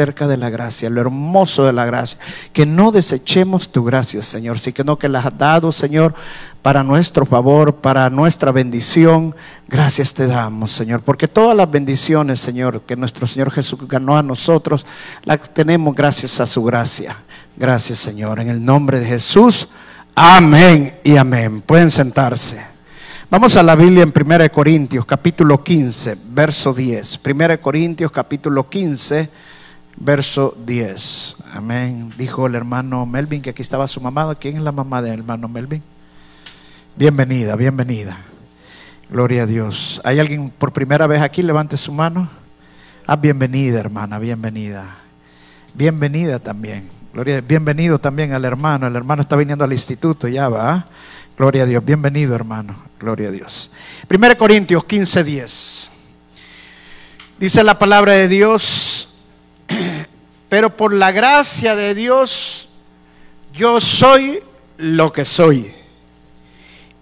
cerca de la gracia, lo hermoso de la gracia. Que no desechemos tu gracia, Señor, sino que la has dado, Señor, para nuestro favor, para nuestra bendición. Gracias te damos, Señor, porque todas las bendiciones, Señor, que nuestro Señor Jesús ganó a nosotros, las tenemos gracias a su gracia. Gracias, Señor, en el nombre de Jesús. Amén y amén. Pueden sentarse. Vamos a la Biblia en 1 Corintios capítulo 15, verso 10. 1 Corintios capítulo 15 verso 10. Amén. Dijo el hermano Melvin que aquí estaba su mamá. ¿Quién es la mamá del hermano Melvin? Bienvenida, bienvenida. Gloria a Dios. ¿Hay alguien por primera vez aquí? Levante su mano. Ah, bienvenida, hermana, bienvenida. Bienvenida también. Gloria, bienvenido también al hermano. El hermano está viniendo al instituto, ya va. Gloria a Dios. Bienvenido, hermano. Gloria a Dios. 1 Corintios 15, 10. Dice la palabra de Dios pero por la gracia de Dios yo soy lo que soy.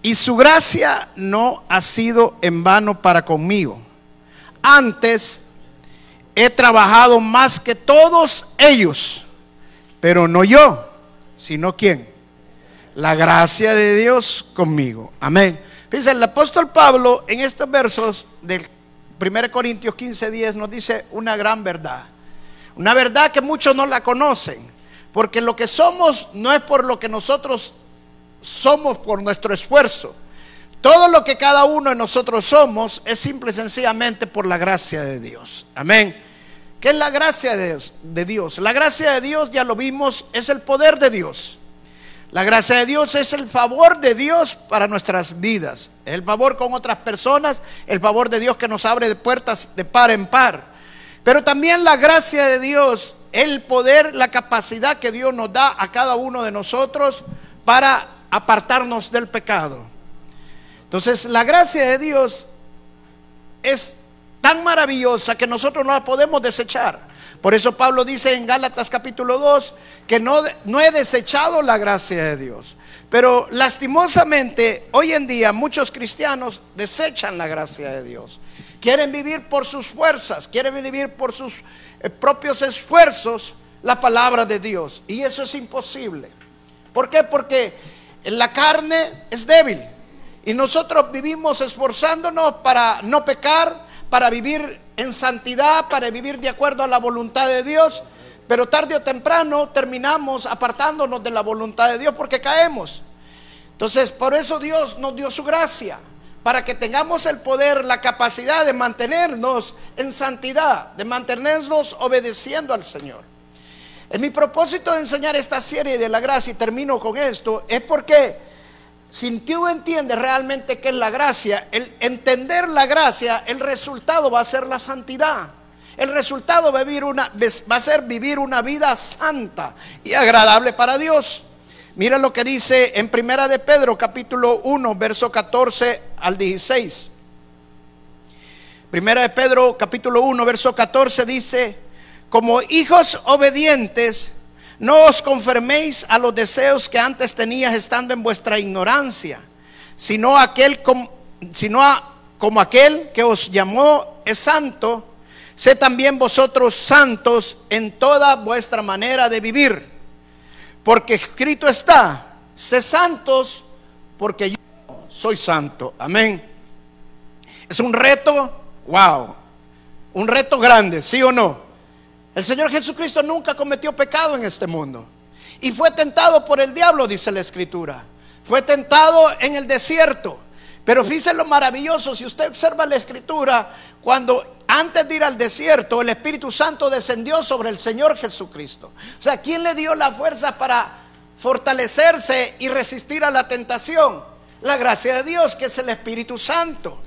Y su gracia no ha sido en vano para conmigo. Antes he trabajado más que todos ellos, pero no yo, sino quién. La gracia de Dios conmigo. Amén. Fíjense, el apóstol Pablo en estos versos del 1 Corintios 15, 10 nos dice una gran verdad. Una verdad que muchos no la conocen, porque lo que somos no es por lo que nosotros somos por nuestro esfuerzo. Todo lo que cada uno de nosotros somos es simple y sencillamente por la gracia de Dios. Amén. ¿Qué es la gracia de Dios? de Dios? La gracia de Dios, ya lo vimos, es el poder de Dios. La gracia de Dios es el favor de Dios para nuestras vidas. El favor con otras personas, el favor de Dios que nos abre de puertas de par en par. Pero también la gracia de Dios, el poder, la capacidad que Dios nos da a cada uno de nosotros para apartarnos del pecado. Entonces, la gracia de Dios es tan maravillosa que nosotros no la podemos desechar. Por eso Pablo dice en Gálatas capítulo 2 que no, no he desechado la gracia de Dios. Pero lastimosamente hoy en día muchos cristianos desechan la gracia de Dios. Quieren vivir por sus fuerzas, quieren vivir por sus eh, propios esfuerzos la palabra de Dios. Y eso es imposible. ¿Por qué? Porque la carne es débil. Y nosotros vivimos esforzándonos para no pecar, para vivir en santidad, para vivir de acuerdo a la voluntad de Dios. Pero tarde o temprano terminamos apartándonos de la voluntad de Dios porque caemos. Entonces, por eso Dios nos dio su gracia para que tengamos el poder, la capacidad de mantenernos en santidad, de mantenernos obedeciendo al Señor. En mi propósito de enseñar esta serie de la gracia, y termino con esto, es porque si tú entiendes realmente qué es la gracia, el entender la gracia, el resultado va a ser la santidad. El resultado va a, vivir una, va a ser vivir una vida santa y agradable para Dios. Mira lo que dice en Primera de Pedro capítulo 1, verso 14 al 16. Primera de Pedro capítulo 1, verso 14 dice, como hijos obedientes, no os conforméis a los deseos que antes tenías estando en vuestra ignorancia, sino aquel sino como aquel que os llamó es santo, sé también vosotros santos en toda vuestra manera de vivir porque escrito está, sé santos porque yo soy santo. Amén. Es un reto, wow, un reto grande, ¿sí o no? El Señor Jesucristo nunca cometió pecado en este mundo. Y fue tentado por el diablo, dice la escritura. Fue tentado en el desierto. Pero fíjese lo maravilloso, si usted observa la escritura, cuando antes de ir al desierto, el Espíritu Santo descendió sobre el Señor Jesucristo. O sea, ¿quién le dio la fuerza para fortalecerse y resistir a la tentación? La gracia de Dios, que es el Espíritu Santo.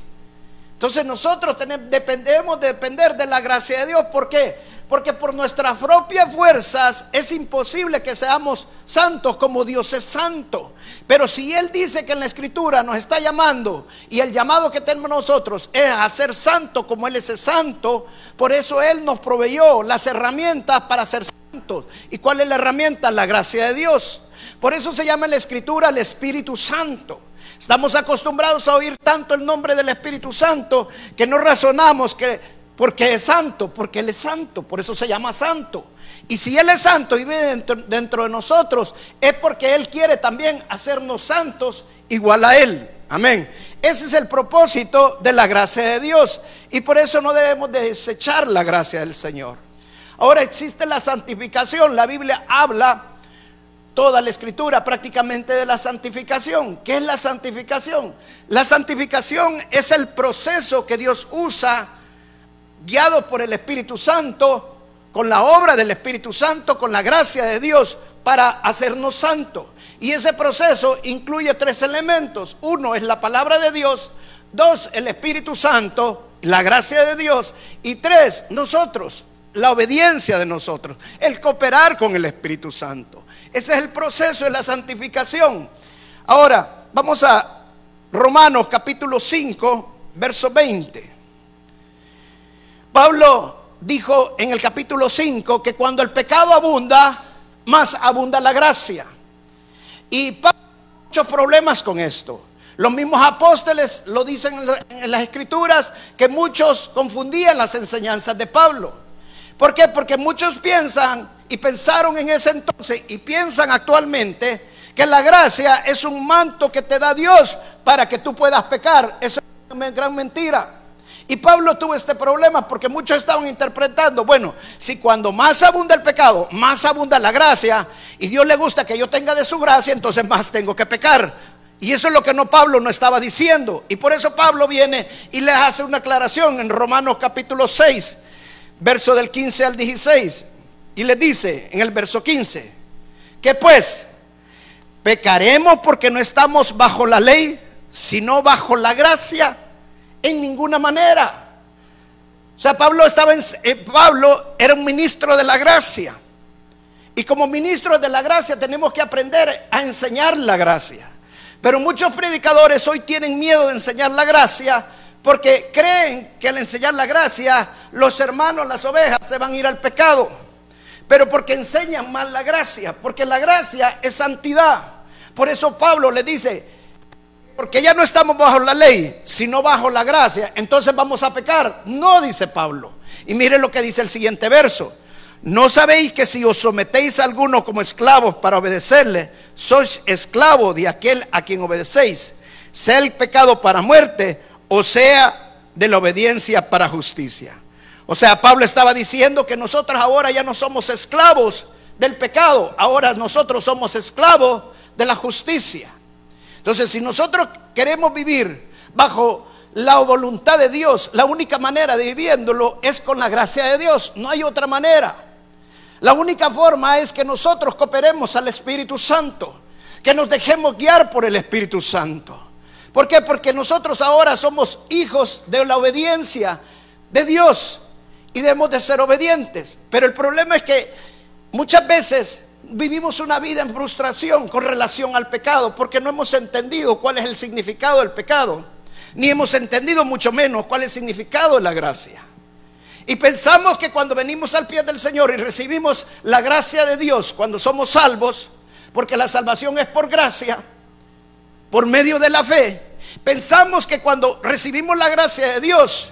Entonces nosotros dependemos de depender de la gracia de Dios. ¿Por qué? Porque por nuestras propias fuerzas es imposible que seamos santos como Dios es santo. Pero si Él dice que en la escritura nos está llamando y el llamado que tenemos nosotros es a ser santo como Él es santo, por eso Él nos proveyó las herramientas para ser santos. ¿Y cuál es la herramienta? La gracia de Dios. Por eso se llama en la escritura el Espíritu Santo. Estamos acostumbrados a oír tanto el nombre del Espíritu Santo que no razonamos que porque es santo, porque Él es santo, por eso se llama santo. Y si Él es santo y vive dentro, dentro, de nosotros, es porque Él quiere también hacernos santos igual a Él. Amén. Ese es el propósito de la gracia de Dios. Y por eso no debemos desechar la gracia del Señor. Ahora existe la santificación. La Biblia habla toda la escritura prácticamente de la santificación. ¿Qué es la santificación? La santificación es el proceso que Dios usa guiados por el Espíritu Santo, con la obra del Espíritu Santo, con la gracia de Dios, para hacernos santos. Y ese proceso incluye tres elementos. Uno es la palabra de Dios, dos, el Espíritu Santo, la gracia de Dios, y tres, nosotros, la obediencia de nosotros, el cooperar con el Espíritu Santo. Ese es el proceso de la santificación. Ahora, vamos a Romanos capítulo 5, verso 20. Pablo dijo en el capítulo 5 que cuando el pecado abunda, más abunda la gracia. Y Pablo muchos problemas con esto. Los mismos apóstoles lo dicen en las escrituras que muchos confundían las enseñanzas de Pablo. ¿Por qué? Porque muchos piensan y pensaron en ese entonces y piensan actualmente que la gracia es un manto que te da Dios para que tú puedas pecar. Eso es una gran mentira. Y Pablo tuvo este problema porque muchos estaban interpretando, bueno, si cuando más abunda el pecado, más abunda la gracia, y Dios le gusta que yo tenga de su gracia, entonces más tengo que pecar. Y eso es lo que no Pablo no estaba diciendo. Y por eso Pablo viene y le hace una aclaración en Romanos capítulo 6, verso del 15 al 16. Y le dice en el verso 15, que pues pecaremos porque no estamos bajo la ley, sino bajo la gracia. En ninguna manera. O sea, Pablo estaba en, eh, Pablo era un ministro de la gracia. Y como ministro de la gracia tenemos que aprender a enseñar la gracia. Pero muchos predicadores hoy tienen miedo de enseñar la gracia porque creen que al enseñar la gracia los hermanos, las ovejas se van a ir al pecado. Pero porque enseñan mal la gracia, porque la gracia es santidad. Por eso Pablo le dice, porque ya no estamos bajo la ley, sino bajo la gracia, entonces vamos a pecar. No, dice Pablo. Y mire lo que dice el siguiente verso. ¿No sabéis que si os sometéis a alguno como esclavos para obedecerle, sois esclavo de aquel a quien obedecéis? Sea el pecado para muerte o sea de la obediencia para justicia. O sea, Pablo estaba diciendo que nosotros ahora ya no somos esclavos del pecado, ahora nosotros somos esclavos de la justicia. Entonces, si nosotros queremos vivir bajo la voluntad de Dios, la única manera de viviéndolo es con la gracia de Dios, no hay otra manera. La única forma es que nosotros cooperemos al Espíritu Santo, que nos dejemos guiar por el Espíritu Santo. ¿Por qué? Porque nosotros ahora somos hijos de la obediencia de Dios y debemos de ser obedientes. Pero el problema es que muchas veces vivimos una vida en frustración con relación al pecado porque no hemos entendido cuál es el significado del pecado, ni hemos entendido mucho menos cuál es el significado de la gracia. Y pensamos que cuando venimos al pie del Señor y recibimos la gracia de Dios, cuando somos salvos, porque la salvación es por gracia, por medio de la fe, pensamos que cuando recibimos la gracia de Dios,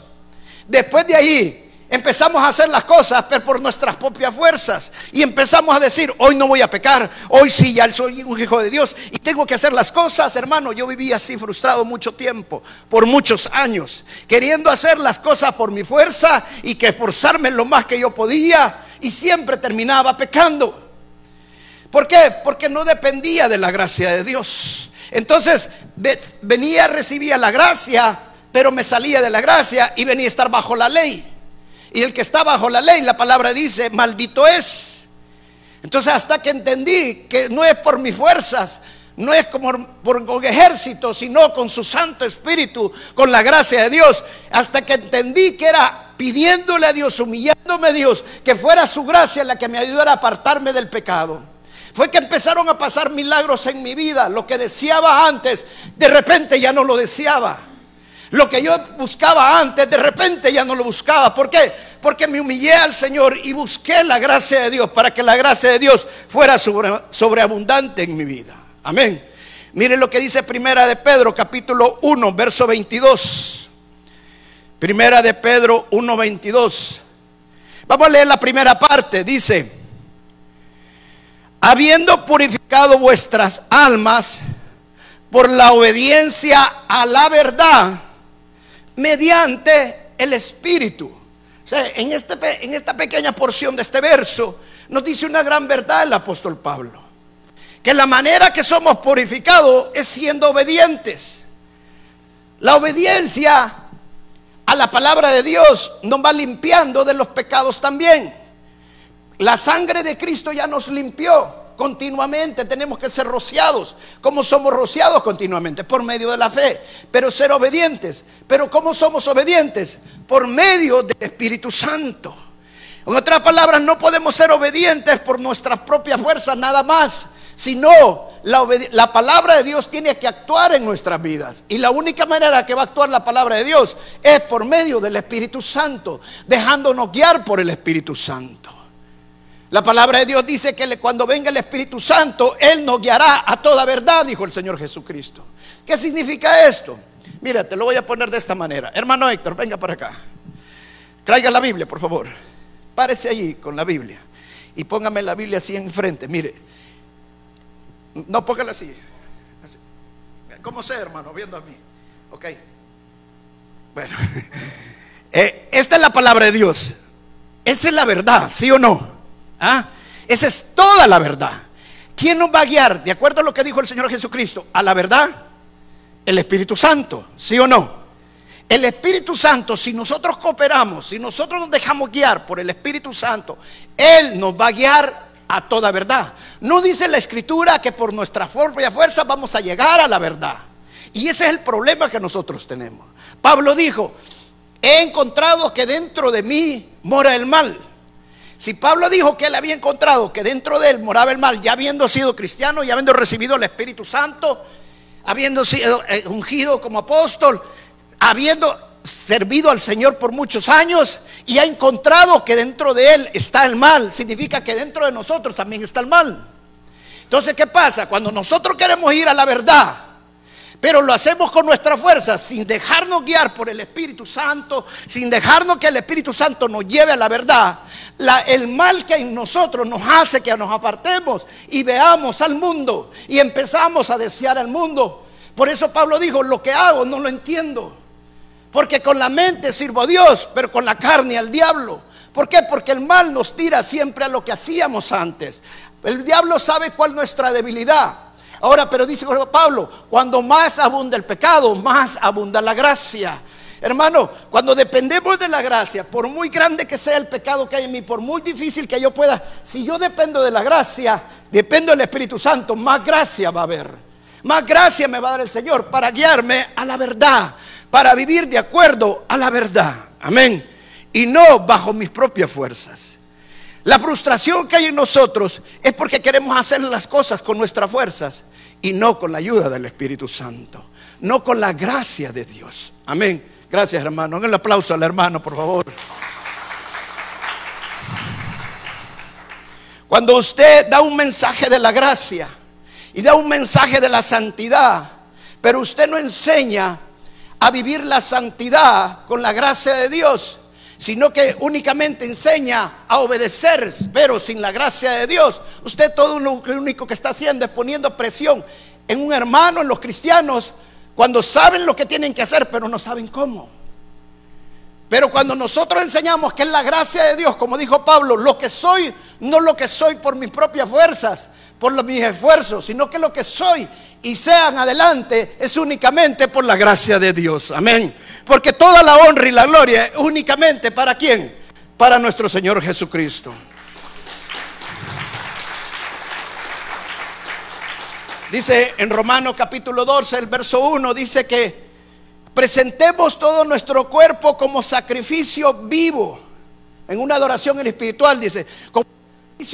después de ahí empezamos a hacer las cosas pero por nuestras propias fuerzas y empezamos a decir, hoy no voy a pecar, hoy sí ya soy un hijo de Dios y tengo que hacer las cosas, hermano, yo viví así frustrado mucho tiempo, por muchos años, queriendo hacer las cosas por mi fuerza y que esforzarme lo más que yo podía y siempre terminaba pecando. ¿Por qué? Porque no dependía de la gracia de Dios. Entonces venía, recibía la gracia, pero me salía de la gracia y venía a estar bajo la ley. Y el que está bajo la ley, la palabra dice, maldito es. Entonces hasta que entendí que no es por mis fuerzas, no es como por un ejército, sino con su Santo Espíritu, con la gracia de Dios, hasta que entendí que era pidiéndole a Dios, humillándome pidiéndome Dios que fuera su gracia la que me ayudara a apartarme del pecado. Fue que empezaron a pasar milagros en mi vida. Lo que deseaba antes, de repente ya no lo deseaba. Lo que yo buscaba antes, de repente ya no lo buscaba. ¿Por qué? Porque me humillé al Señor y busqué la gracia de Dios para que la gracia de Dios fuera sobreabundante en mi vida. Amén. Miren lo que dice Primera de Pedro, capítulo 1, verso 22. Primera de Pedro 1, 22. Vamos a leer la primera parte. Dice, habiendo purificado vuestras almas por la obediencia a la verdad mediante el Espíritu. O sea, en, este, en esta pequeña porción de este verso nos dice una gran verdad el apóstol Pablo. Que la manera que somos purificados es siendo obedientes. La obediencia a la palabra de Dios nos va limpiando de los pecados también. La sangre de Cristo ya nos limpió continuamente, tenemos que ser rociados. ¿Cómo somos rociados continuamente? Por medio de la fe, pero ser obedientes. Pero ¿cómo somos obedientes? Por medio del Espíritu Santo. En otras palabras, no podemos ser obedientes por nuestras propias fuerzas nada más, sino la, la, palabra de Dios tiene que actuar en nuestras vidas. Y la única manera que va a actuar la palabra de Dios es por medio del Espíritu Santo, dejándonos guiar por el Espíritu Santo. La palabra de Dios dice que cuando venga el Espíritu Santo, Él nos guiará a toda verdad, dijo el Señor Jesucristo. ¿Qué significa esto? Mira, te lo voy a poner de esta manera. Hermano Héctor, venga para acá. Traiga la Biblia, por favor. Párese allí con la Biblia. Y póngame la Biblia así enfrente. Mire. No, póngala así. ¿Cómo sé, hermano? Viendo a mí. Ok. Bueno. Eh, esta es la palabra de Dios. Esa es la verdad, ¿sí o no? ¿Ah? Esa es toda la verdad. ¿Quién nos va a guiar? De acuerdo a lo que dijo el Señor Jesucristo, a la verdad, el Espíritu Santo, ¿sí o no? El Espíritu Santo, si nosotros cooperamos, si nosotros nos dejamos guiar por el Espíritu Santo, Él nos va a guiar a toda verdad. No dice la Escritura que por nuestra fuerza vamos a llegar a la verdad. Y ese es el problema que nosotros tenemos. Pablo dijo, he encontrado que dentro de mí mora el mal. Si Pablo dijo que él había encontrado que dentro de él moraba el mal, ya habiendo sido cristiano, ya habiendo recibido el Espíritu Santo, habiendo sido eh, ungido como apóstol, habiendo servido al Señor por muchos años y ha encontrado que dentro de él está el mal, significa que dentro de nosotros también está el mal. Entonces, ¿qué pasa? Cuando nosotros queremos ir a la verdad, pero lo hacemos con nuestra fuerza, sin dejarnos guiar por el Espíritu Santo, sin dejarnos que el Espíritu Santo nos lleve a la verdad. el mal que en nosotros nos hace que nos apartemos y veamos al mundo y empezamos a desear al mundo. Por eso Pablo dijo, lo que hago no lo entiendo. Porque con la mente sirvo a Dios, pero con la carne al diablo. ¿Por qué? Porque el mal nos tira siempre a lo que hacíamos antes. El diablo sabe cuál es nuestra debilidad. Ahora, pero dice Pablo, cuando más abunda el pecado, más abunda la gracia. Hermano, cuando dependemos de la gracia, por muy grande que sea el pecado que hay en mí, por muy difícil que yo pueda, si yo dependo de la gracia, dependo del Espíritu Santo, más gracia va a haber. Más gracia me va a dar el Señor para guiarme a la verdad, para vivir de acuerdo a la verdad. Amén. Y no bajo mis propias fuerzas. La frustración que hay en nosotros es porque queremos hacer las cosas con nuestras fuerzas y no con la ayuda del Espíritu Santo, no con la gracia de Dios. Amén. Gracias, hermano. Un aplauso al hermano, por favor. Cuando usted da un mensaje de la gracia y da un mensaje de la santidad, pero usted no enseña a vivir la santidad con la gracia de Dios, sino que únicamente enseña a obedecer, pero sin la gracia de Dios. Usted todo lo único que está haciendo es poniendo presión en un hermano, en los cristianos, cuando saben lo que tienen que hacer, pero no saben cómo. Pero cuando nosotros enseñamos que es la gracia de Dios, como dijo Pablo, lo que soy, no lo que soy por mis propias fuerzas, por mis esfuerzos, sino que lo que soy y sean adelante es únicamente por la gracia de Dios. Amén. Porque toda la honra y la gloria es únicamente para quién? Para nuestro Señor Jesucristo. Dice en Romanos capítulo 12, el verso 1, dice que presentemos todo nuestro cuerpo como sacrificio vivo. en una adoración espiritual, dice,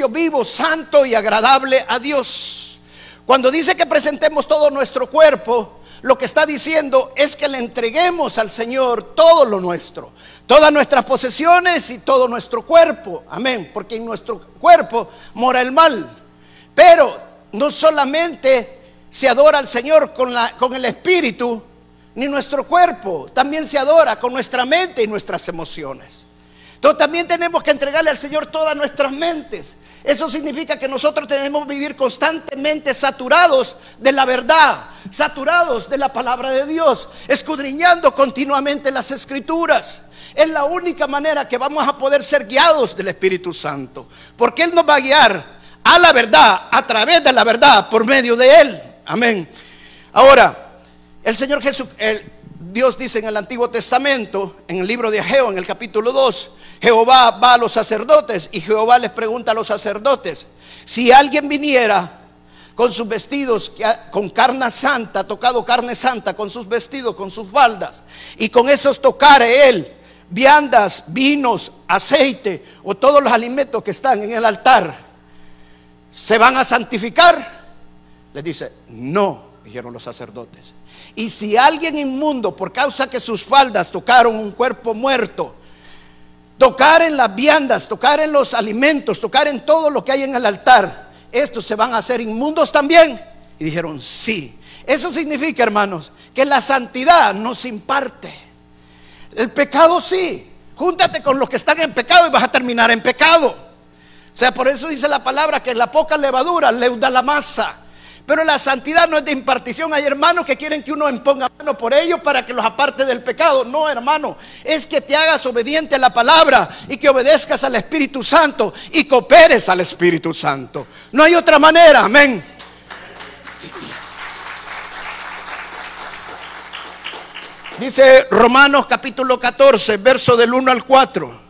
vivo, santo y agradable a Dios. Cuando dice que presentemos todo nuestro cuerpo, lo que está diciendo es que le entreguemos al Señor todo lo nuestro, todas nuestras posesiones y todo nuestro cuerpo. Amén, porque en nuestro cuerpo mora el mal. Pero no solamente se adora al Señor con el espíritu, ni nuestro cuerpo, también se adora con nuestra mente y nuestras emociones. También tenemos que entregarle al Señor todas nuestras mentes. Eso significa que nosotros tenemos que vivir constantemente saturados de la verdad, saturados de la palabra de Dios, escudriñando continuamente las escrituras. Es la única manera que vamos a poder ser guiados del Espíritu Santo, porque Él nos va a guiar a la verdad, a través de la verdad, por medio de Él. Amén. Ahora, el Señor Jesús, Dios dice en el Antiguo Testamento, en el libro de Ageo, en el capítulo 2, Jehová va a los sacerdotes y Jehová les pregunta a los sacerdotes, si alguien viniera con sus vestidos, con carne santa, tocado carne santa, con sus vestidos, con sus faldas, y con esos tocare él viandas, vinos, aceite o todos los alimentos que están en el altar, ¿se van a santificar? Le dice, no, dijeron los sacerdotes. Y si alguien inmundo, por causa que sus faldas tocaron un cuerpo muerto, tocar en las viandas, tocar en los alimentos, tocar en todo lo que hay en el altar, estos se van a hacer inmundos también. Y dijeron, sí. Eso significa, hermanos, que la santidad no se imparte. El pecado sí. Júntate con los que están en pecado y vas a terminar en pecado. O sea, por eso dice la palabra que la poca levadura leuda la masa. Pero la santidad no es de impartición. Hay hermanos que quieren que uno imponga mano por ellos para que los aparte del pecado. No, hermano. Es que te hagas obediente a la palabra y que obedezcas al Espíritu Santo y cooperes al Espíritu Santo. No hay otra manera. Amén. Dice Romanos capítulo 14, verso del 1 al 4.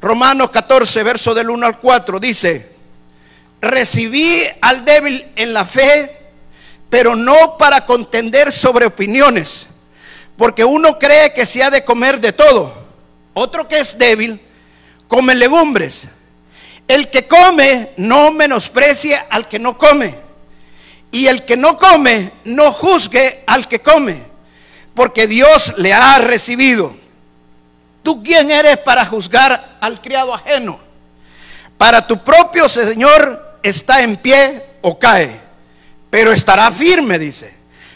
Romanos 14, verso del 1 al 4. Dice recibí al débil en la fe, pero no para contender sobre opiniones, porque uno cree que se ha de comer de todo. Otro que es débil, come legumbres. El que come no menosprecia al que no come. Y el que no come no juzgue al que come, porque Dios le ha recibido. ¿Tú quién eres para juzgar al criado ajeno? Para tu propio Señor está en pie o cae, pero estará firme, dice,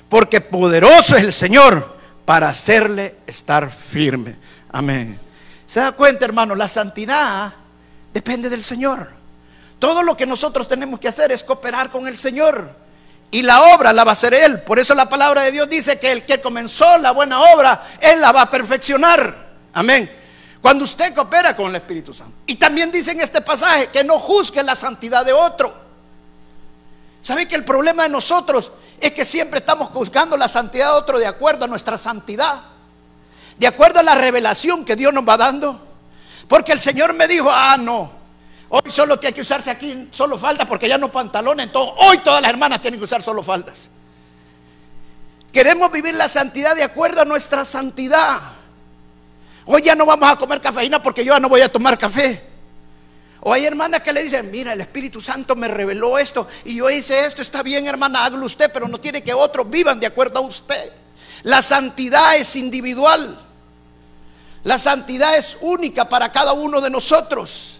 porque poderoso es el Señor para hacerle estar firme. Amén. ¿Se da cuenta, hermano? La santidad depende del Señor. Todo lo que nosotros tenemos que hacer es cooperar con el Señor. Y la obra la va a hacer Él. Por eso la palabra de Dios dice que el que comenzó la buena obra, Él la va a perfeccionar. Amén. Cuando usted coopera con el Espíritu Santo. Y también dice en este pasaje que no juzgue la santidad de otro. ¿Sabe que el problema de nosotros es que siempre estamos juzgando la santidad de otro de acuerdo a nuestra santidad? De acuerdo a la revelación que Dios nos va dando. Porque el Señor me dijo, ah, no, hoy solo tiene que usarse aquí solo faldas porque ya no pantalones. Entonces, hoy todas las hermanas tienen que usar solo faldas. Queremos vivir la santidad de acuerdo a nuestra santidad. Hoy ya no vamos a comer cafeína porque yo ya no voy a tomar café. O hay hermanas que le dicen, mira, el Espíritu Santo me reveló esto y yo hice esto, está bien hermana, hágalo usted, pero no tiene que otros vivan de acuerdo a usted. La santidad es individual. La santidad es única para cada uno de nosotros.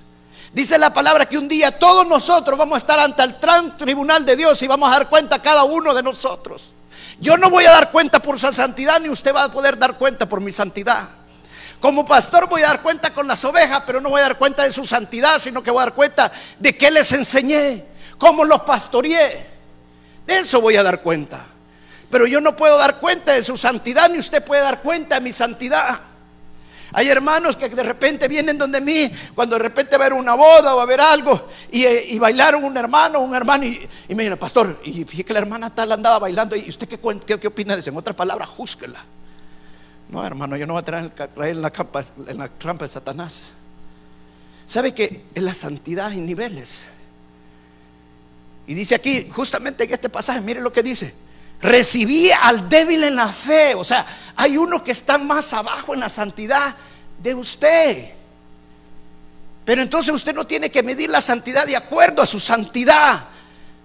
Dice la palabra que un día todos nosotros vamos a estar ante el tribunal de Dios y vamos a dar cuenta cada uno de nosotros. Yo no voy a dar cuenta por su santidad, ni usted va a poder dar cuenta por mi santidad. Como pastor voy a dar cuenta con las ovejas, pero no voy a dar cuenta de su santidad, sino que voy a dar cuenta de qué les enseñé, cómo los pastoreé. De eso voy a dar cuenta. Pero yo no puedo dar cuenta de su santidad, ni usted puede dar cuenta de mi santidad. Hay hermanos que de repente vienen donde mí, cuando de repente va a haber una boda o va a haber algo, y, bailaron un hermano, un hermano, y, me dicen, pastor, y fíjate que la hermana tal andaba bailando, y usted qué, qué, opina de eso? En otras palabras, júzquela. No, hermano, yo no voy a traer, en la, trampa, en la trampa de Satanás. ¿Sabe que en la santidad hay niveles? Y dice aquí, justamente en este pasaje, mire lo que dice. Recibí al débil en la fe. O sea, hay uno que está más abajo en la santidad de usted. Pero entonces usted no tiene que medir la santidad de acuerdo a su santidad.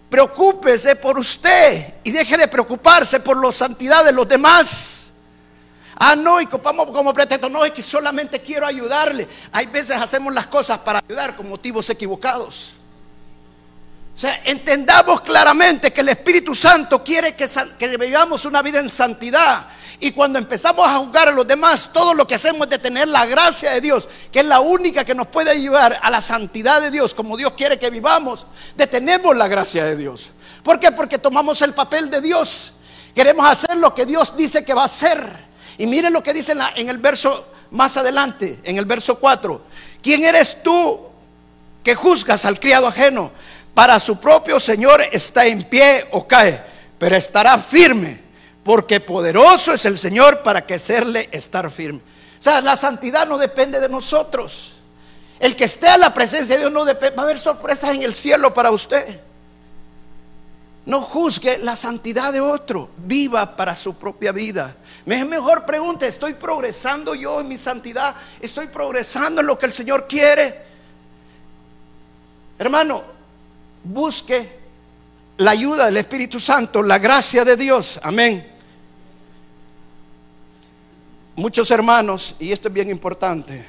Preocúpese por usted y deje de preocuparse por la santidad de los demás. Ah, no, y copamos como pretexto, no, es que solamente quiero ayudarle. Hay veces hacemos las cosas para ayudar con motivos equivocados. O sea, entendamos claramente que el Espíritu Santo quiere que, vivamos una vida en santidad. Y cuando empezamos a juzgar a los demás, todo lo que hacemos es de tener la gracia de Dios, que es la única que nos puede llevar a la santidad de Dios, como Dios quiere que vivamos, detenemos la gracia de Dios. ¿Por qué? Porque tomamos el papel de Dios. Queremos hacer lo que Dios dice que va a hacer. Y miren lo que dice en, el verso más adelante, en el verso 4. ¿Quién eres tú que juzgas al criado ajeno? Para su propio Señor está en pie o cae, pero estará firme, porque poderoso es el Señor para que hacerle estar firme. O sea, la santidad no depende de nosotros. El que esté a la presencia de Dios no depende. Va a haber sorpresas en el cielo para usted. No juzgue la santidad de otro. Viva para su propia vida. Mejor pregunte, ¿estoy progresando yo en mi santidad? ¿Estoy progresando en lo que el Señor quiere? Hermano, busque la ayuda del Espíritu Santo, la gracia de Dios. Amén. Muchos hermanos, y esto es bien importante,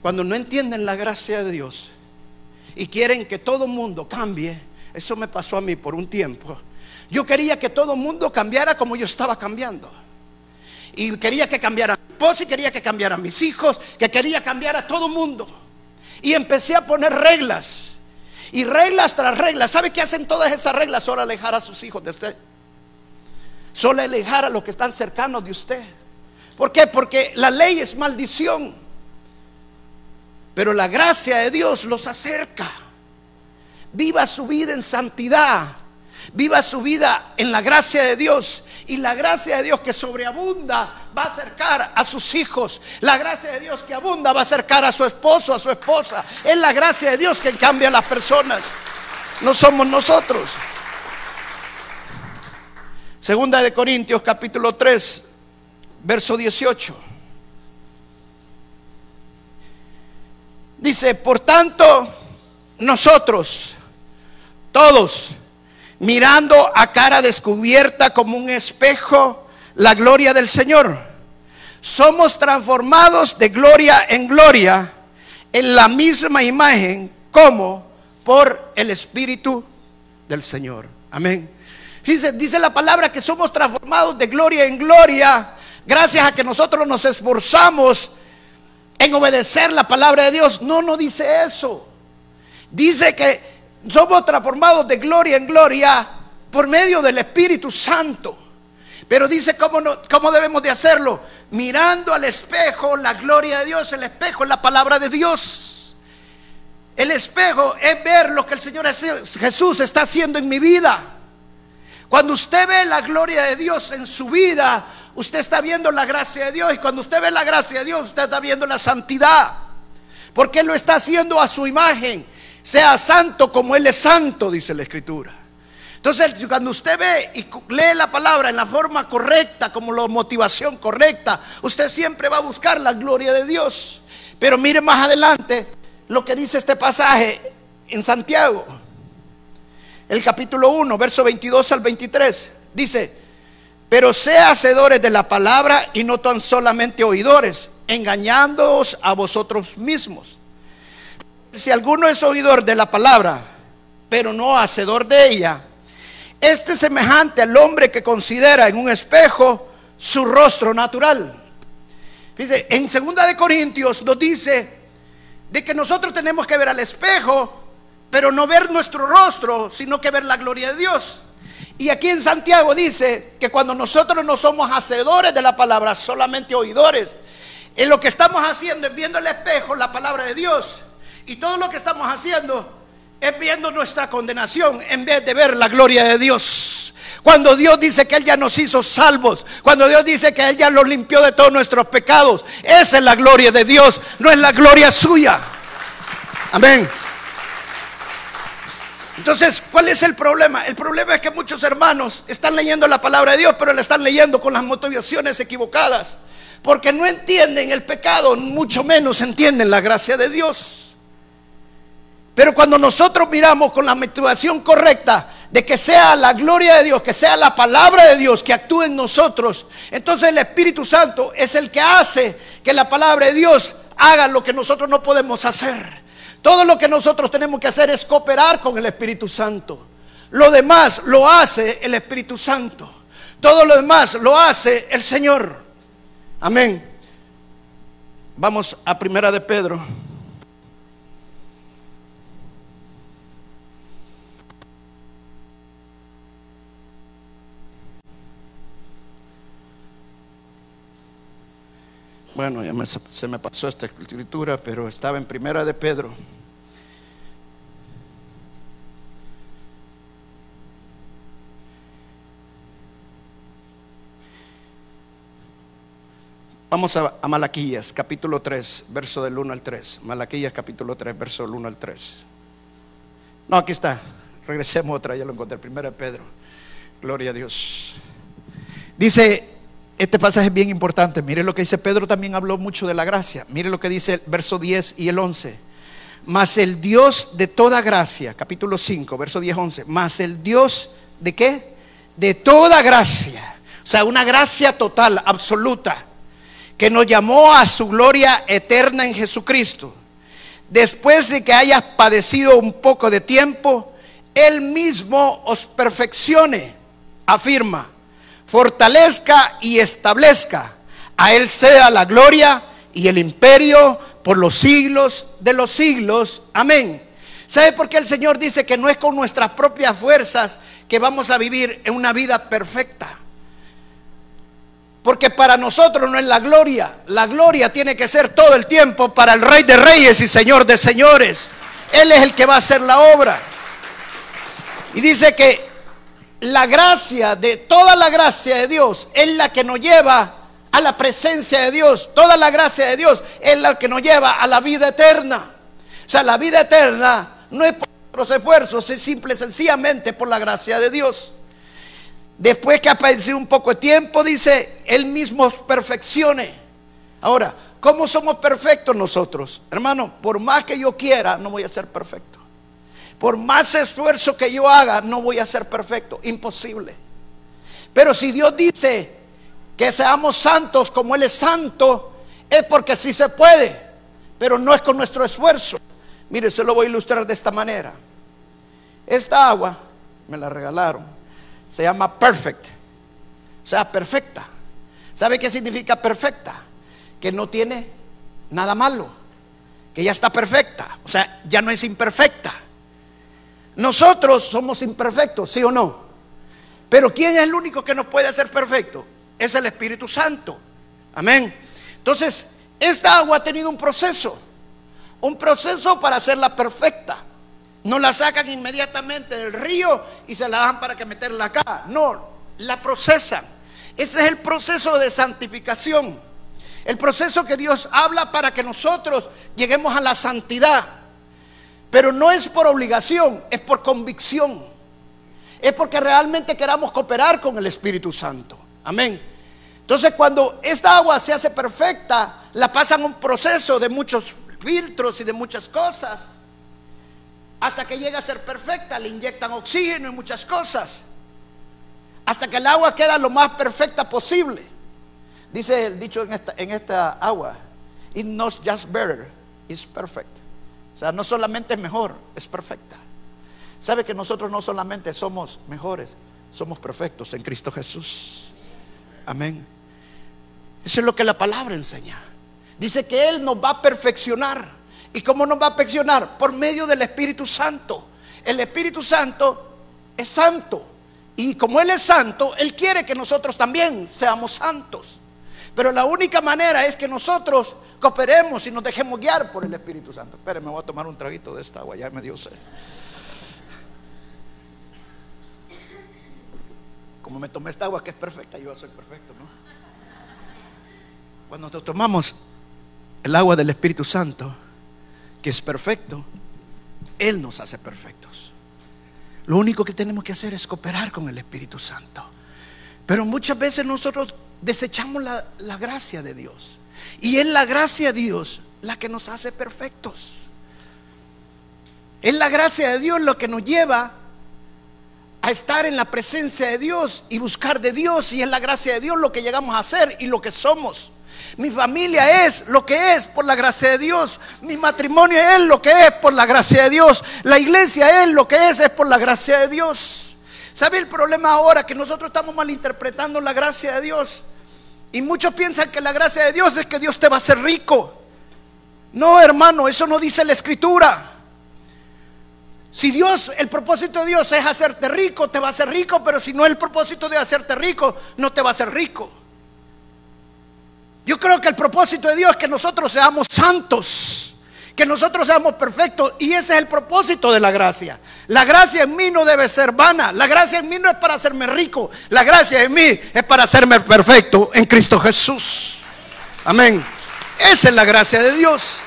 cuando no entienden la gracia de Dios y quieren que todo mundo cambie, eso me pasó a mí por un tiempo. Yo quería que todo el mundo cambiara como yo estaba cambiando. Y quería que cambiara mi esposa y quería que cambiara mis hijos, que quería cambiar a todo el mundo. Y empecé a poner reglas. Y reglas tras reglas. ¿Sabe qué hacen todas esas reglas? Solo alejar a sus hijos de usted. Solo alejar a los que están cercanos de usted. ¿Por qué? Porque la ley es maldición. Pero la gracia de Dios los acerca. Viva su vida en santidad. Viva su vida en la gracia de Dios. Y la gracia de Dios que sobreabunda va a acercar a sus hijos. La gracia de Dios que abunda va a acercar a su esposo, a su esposa. Es la gracia de Dios que cambia a las personas. No somos nosotros. Segunda de Corintios capítulo 3, verso 18. Dice, por tanto, nosotros, todos, mirando a cara descubierta como un espejo la gloria del Señor. Somos transformados de gloria en gloria en la misma imagen como por el Espíritu del Señor. Amén. Dice, dice la palabra que somos transformados de gloria en gloria gracias a que nosotros nos esforzamos en obedecer la palabra de Dios. No, no dice eso. Dice que somos transformados de gloria en gloria por medio del Espíritu Santo. Pero dice cómo, cómo debemos de hacerlo. Mirando al espejo la gloria de Dios. El espejo es la palabra de Dios. El espejo es ver lo que el Señor Jesús está haciendo en mi vida. Cuando usted ve la gloria de Dios en su vida, usted está viendo la gracia de Dios. Y cuando usted ve la gracia de Dios, usted está viendo la santidad. Porque lo está haciendo a su imagen. Sea santo como Él es santo, dice la Escritura. Entonces, cuando usted ve y lee la palabra en la forma correcta, como la motivación correcta, usted siempre va a buscar la gloria de Dios. Pero mire más adelante lo que dice este pasaje en Santiago, el capítulo 1, verso 22 al 23. Dice, pero sea hacedores de la palabra y no tan solamente oidores, engañándoos a vosotros mismos si alguno es oidor de la palabra, pero no hacedor de ella, este es semejante al hombre que considera en un espejo su rostro natural. Dice, en segunda de Corintios nos dice de que nosotros tenemos que ver al espejo, pero no ver nuestro rostro, sino que ver la gloria de Dios. Y aquí en Santiago dice que cuando nosotros no somos hacedores de la palabra, solamente oidores, en lo que estamos haciendo es viendo el espejo, la palabra de Dios. Y todo lo que estamos haciendo es viendo nuestra condenación en vez de ver la gloria de Dios. Cuando Dios dice que Él ya nos hizo salvos, cuando Dios dice que Él ya nos limpió de todos nuestros pecados, esa es la gloria de Dios, no es la gloria suya. Amén. Entonces, ¿cuál es el problema? El problema es que muchos hermanos están leyendo la palabra de Dios, pero la están leyendo con las motivaciones equivocadas. porque no entienden el pecado, mucho menos entienden la gracia de Dios. Pero cuando nosotros miramos con la motivación correcta de que sea la gloria de Dios, que sea la palabra de Dios que actúe en nosotros, entonces el Espíritu Santo es el que hace que la palabra de Dios haga lo que nosotros no podemos hacer. Todo lo que nosotros tenemos que hacer es cooperar con el Espíritu Santo. Lo demás lo hace el Espíritu Santo. Todo lo demás lo hace el Señor. Amén. Vamos a Primera de Pedro. Bueno, ya se me pasó esta escritura, pero estaba en Primera de Pedro. Vamos a, Malaquías, capítulo 3, verso del 1 al 3. Malaquías, capítulo 3, verso del 1 al 3. No, aquí está. Regresemos otra, ya lo encontré. Primera Pedro. Gloria a Dios. Dice, este pasaje es bien importante. Mire lo que dice Pedro, también habló mucho de la gracia. Mire lo que dice el verso 10 y el 11. Mas el Dios de toda gracia, capítulo 5, verso 10, 11. Mas el Dios de qué? De toda gracia. O sea, una gracia total, absoluta que nos llamó a su gloria eterna en Jesucristo. Después de que hayas padecido un poco de tiempo, Él mismo os perfeccione, afirma, fortalezca y establezca. A Él sea la gloria y el imperio por los siglos de los siglos. Amén. ¿Sabe por qué el Señor dice que no es con nuestras propias fuerzas que vamos a vivir en una vida perfecta? Porque para nosotros no es la gloria. La gloria tiene que ser todo el tiempo para el Rey de Reyes y Señor de Señores. Él es el que va a hacer la obra. Y dice que la gracia de toda la gracia de Dios es la que nos lleva a la presencia de Dios. Toda la gracia de Dios es la que nos lleva a la vida eterna. O sea, la vida eterna no es por nuestros esfuerzos, es simple sencillamente por la gracia de Dios. Después que ha padecido un poco de tiempo, dice, Él mismo perfeccione. Ahora, ¿cómo somos perfectos nosotros? Hermano, por más que yo quiera, no voy a ser perfecto. Por más esfuerzo que yo haga, no voy a ser perfecto. Imposible. Pero si Dios dice que seamos santos como Él es santo, es porque sí se puede, pero no es con nuestro esfuerzo. Mire, se lo voy a ilustrar de esta manera. Esta agua me la regalaron se llama perfect, o sea, perfecta. ¿Sabe qué significa perfecta? Que no tiene nada malo, que ya está perfecta, o sea, ya no es imperfecta. Nosotros somos imperfectos, ¿sí o no? Pero ¿quién es el único que nos puede hacer perfecto? Es el Espíritu Santo. Amén. Entonces, esta agua ha tenido un proceso, un proceso para hacerla perfecta. No la sacan inmediatamente del río y se la dan para que meterla acá. No, la procesan. Ese es el proceso de santificación. El proceso que Dios habla para que nosotros lleguemos a la santidad. Pero no es por obligación, es por convicción. Es porque realmente queramos cooperar con el Espíritu Santo. Amén. Entonces cuando esta agua se hace perfecta, la pasan un proceso de muchos filtros y de muchas cosas hasta que llega a ser perfecta, le inyectan oxígeno y muchas cosas. Hasta que el agua queda lo más perfecta posible. Dice el dicho en esta, en esta agua, it not just better, it's perfect. O sea, no solamente es mejor, es perfecta. ¿Sabe que nosotros no solamente somos mejores, somos perfectos en Cristo Jesús? Amén. Eso es lo que la palabra enseña. Dice que Él nos va a perfeccionar. ¿Y cómo nos va a perfeccionar? Por medio del Espíritu Santo. El Espíritu Santo es santo. Y como Él es santo, Él quiere que nosotros también seamos santos. Pero la única manera es que nosotros cooperemos y nos dejemos guiar por el Espíritu Santo. Espere, me voy a tomar un traguito de esta agua, ya me dio sed. Como me tomé esta agua que es perfecta, yo soy perfecto, ¿no? Cuando tomamos el agua del Espíritu Santo, que es perfecto, Él nos hace perfectos. Lo único que tenemos que hacer es cooperar con el Espíritu Santo. Pero muchas veces nosotros desechamos la, la gracia de Dios. Y es la gracia de Dios la que nos hace perfectos. Es la gracia de Dios lo que nos lleva a estar en la presencia de Dios y buscar de Dios. Y es la gracia de Dios lo que llegamos a ser y lo que somos. Mi familia es lo que es por la gracia de Dios. Mi matrimonio es lo que es por la gracia de Dios. La iglesia es lo que es, es por la gracia de Dios. ¿Sabe el problema ahora? Que nosotros estamos malinterpretando la gracia de Dios. Y muchos piensan que la gracia de Dios es que Dios te va a hacer rico. No, hermano, eso no dice la escritura. Si Dios, el propósito de Dios es hacerte rico, te va a hacer rico, pero si no el propósito de hacerte rico, no te va a hacer rico. Yo creo que el propósito de Dios es que nosotros seamos santos, que nosotros seamos perfectos, y ese es el propósito de la gracia. La gracia en mí no debe ser vana, la gracia en mí no es para hacerme rico, la gracia en mí es para hacerme perfecto en Cristo Jesús. Amén. Esa es la gracia de Dios.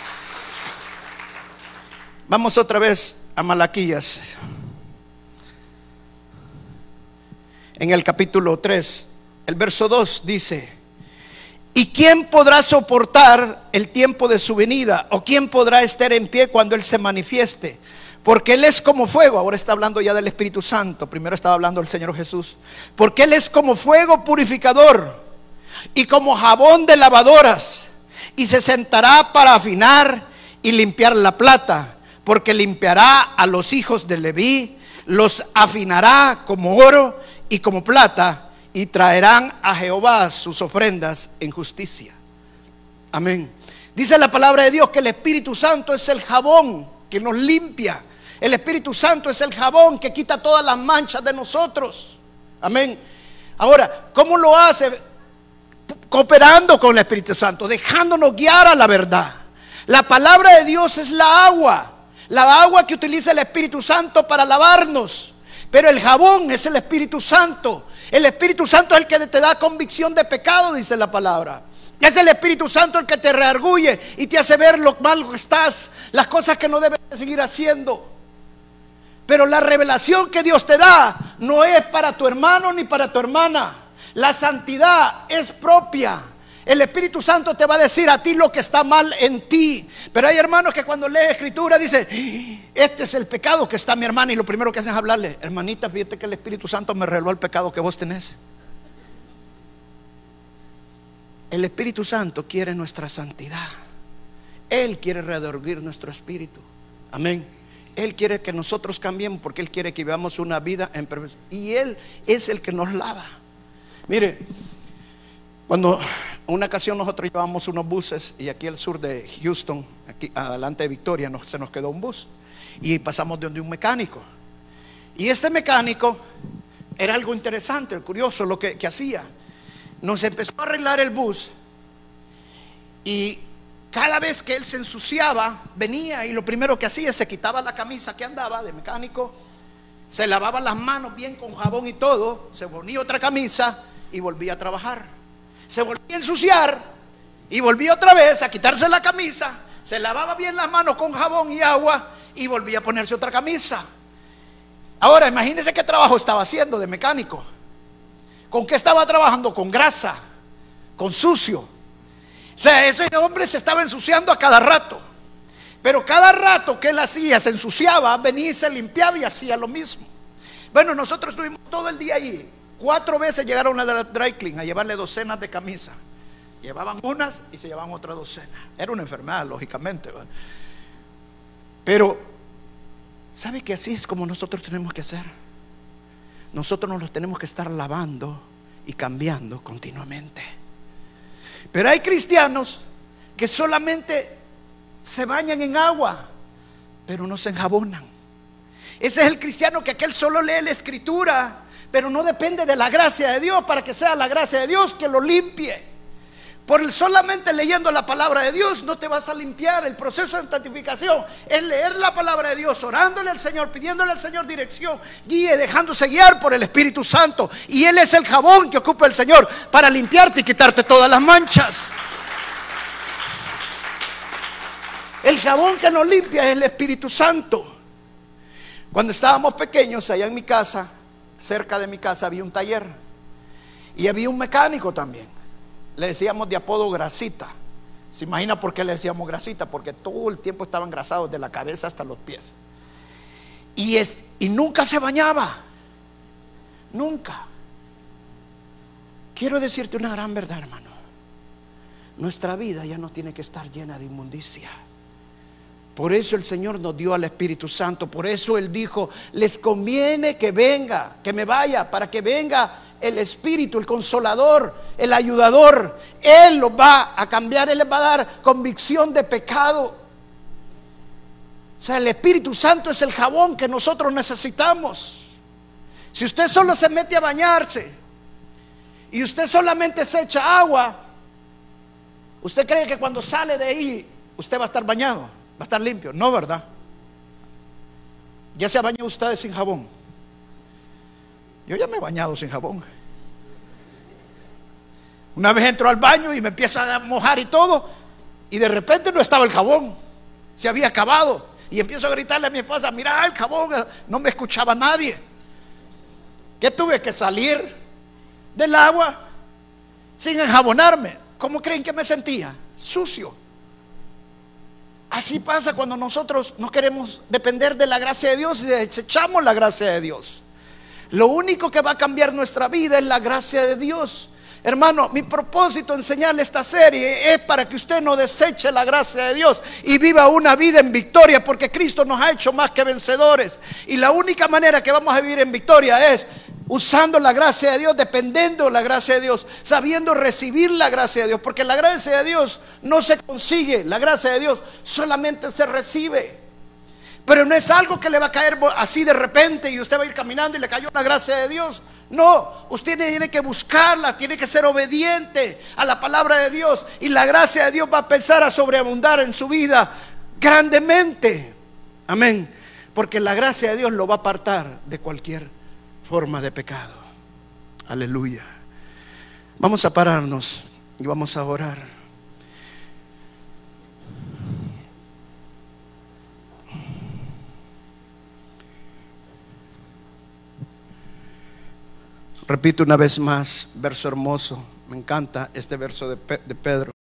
Vamos otra vez a Malaquías. En el capítulo 3, el verso 2 dice, ¿y quién podrá soportar el tiempo de su venida? ¿O quién podrá estar en pie cuando Él se manifieste? Porque Él es como fuego, ahora está hablando ya del Espíritu Santo, primero estaba hablando el Señor Jesús, porque Él es como fuego purificador y como jabón de lavadoras, y se sentará para afinar y limpiar la plata porque limpiará a los hijos de Leví, los afinará como oro y como plata, y traerán a Jehová sus ofrendas en justicia. Amén. Dice la palabra de Dios que el Espíritu Santo es el jabón que nos limpia. El Espíritu Santo es el jabón que quita todas las manchas de nosotros. Amén. Ahora, ¿cómo lo hace? Cooperando con el Espíritu Santo, dejándonos guiar a la verdad. La palabra de Dios es la agua la agua que utiliza el Espíritu Santo para lavarnos. Pero el jabón es el Espíritu Santo. El Espíritu Santo es el que te da convicción de pecado, dice la palabra. Es el Espíritu Santo el que te reargulle y te hace ver lo mal que estás, las cosas que no debes seguir haciendo. Pero la revelación que Dios te da no es para tu hermano ni para tu hermana. La santidad es propia. El Espíritu Santo te va a decir a ti lo que está mal en ti. Pero hay hermanos que cuando lee escritura dicen, este es el pecado que está mi hermana y lo primero que hacen es hablarle, hermanita, fíjate que el Espíritu Santo me reveló el pecado que vos tenés. El Espíritu Santo quiere nuestra santidad. Él quiere redorguir nuestro espíritu. Amén. Él quiere que nosotros cambiemos porque Él quiere que vivamos una vida en perfección. Y Él es el que nos lava. Mire, cuando una ocasión nosotros llevamos unos buses y aquí al sur de Houston, aquí adelante de Victoria, se nos quedó un bus y pasamos de donde un mecánico. Y este mecánico era algo interesante, curioso lo que, que hacía. Nos empezó a arreglar el bus y cada vez que él se ensuciaba, venía y lo primero que hacía, se quitaba la camisa que andaba de mecánico, se lavaba las manos bien con jabón y todo, se ponía otra camisa y volvía a trabajar se volvía a ensuciar y volvía otra vez a quitarse la camisa, se lavaba bien las manos con jabón y agua y volvía a ponerse otra camisa. Ahora, imagínense qué trabajo estaba haciendo de mecánico. ¿Con qué estaba trabajando? Con grasa, con sucio. O sea, ese hombre se estaba ensuciando a cada rato. Pero cada rato que él hacía, se ensuciaba, venía y se limpiaba y hacía lo mismo. Bueno, nosotros estuvimos todo el día allí. Cuatro veces llegaron a la dry clean a llevarle docenas de camisas. Llevaban unas y se llevaban otra docena. Era una enfermedad, lógicamente. Pero, ¿sabe que así es como nosotros tenemos que hacer? Nosotros nos los tenemos que estar lavando y cambiando continuamente. Pero hay cristianos que solamente se bañan en agua, pero no se enjabonan. Ese es el cristiano que aquel solo lee la escritura pero no depende de la gracia de Dios para que sea la gracia de Dios que lo limpie. Por solamente leyendo la palabra de Dios no te vas a limpiar. El proceso de santificación es leer la palabra de Dios, orándole al Señor, pidiéndole al Señor dirección, guíe, dejándose guiar por el Espíritu Santo. Y Él es el jabón que ocupa el Señor para limpiarte y quitarte todas las manchas. El jabón que nos limpia es el Espíritu Santo. Cuando estábamos pequeños allá en mi casa, cerca de mi casa había un taller y había un mecánico también. Le decíamos de apodo grasita. ¿Se imagina por qué le decíamos grasita? Porque todo el tiempo estaba engrasado de la cabeza hasta los pies. Y, es, y nunca se bañaba. Nunca. Quiero decirte una gran verdad, hermano. Nuestra vida ya no tiene que estar llena de inmundicia. Por eso el Señor nos dio al Espíritu Santo. Por eso Él dijo, les conviene que venga, que me vaya, para que venga el Espíritu, el Consolador, el Ayudador. Él lo va a cambiar, Él les va a dar convicción de pecado. O sea, el Espíritu Santo es el jabón que nosotros necesitamos. Si usted solo se mete a bañarse y usted solamente se echa agua, ¿usted cree que cuando sale de ahí usted va a estar bañado? ¿Va a estar limpio? No, ¿verdad? ¿Ya se ha bañado usted sin jabón? Yo ya me he bañado sin jabón. Una vez entro al baño y me empieza a mojar y todo, y de repente no estaba el jabón, se había acabado. Y empiezo a gritarle a mi esposa, mira el jabón, no me escuchaba nadie. Que tuve que salir del agua sin enjabonarme. ¿Cómo creen que me sentía? Sucio. Así pasa cuando nosotros no queremos depender de la gracia de Dios y desechamos la gracia de Dios. Lo único que va a cambiar nuestra vida es la gracia de Dios. Hermano, mi propósito enseñarle esta serie es para que usted no deseche la gracia de Dios y viva una vida en victoria, porque Cristo nos ha hecho más que vencedores. Y la única manera que vamos a vivir en victoria es usando la gracia de Dios, dependiendo de la gracia de Dios, sabiendo recibir la gracia de Dios, porque la gracia de Dios no se consigue, la gracia de Dios solamente se recibe. Pero no es algo que le va a caer así de repente y usted va a ir caminando y le cayó la gracia de Dios. No, usted tiene que buscarla, tiene que ser obediente a la palabra de Dios y la gracia de Dios va a empezar a sobreabundar en su vida grandemente. Amén. Porque la gracia de Dios lo va a apartar de cualquier forma de pecado. Aleluya. Vamos a pararnos y vamos a orar. Repito una vez más, verso hermoso. Me encanta este verso de, Pedro.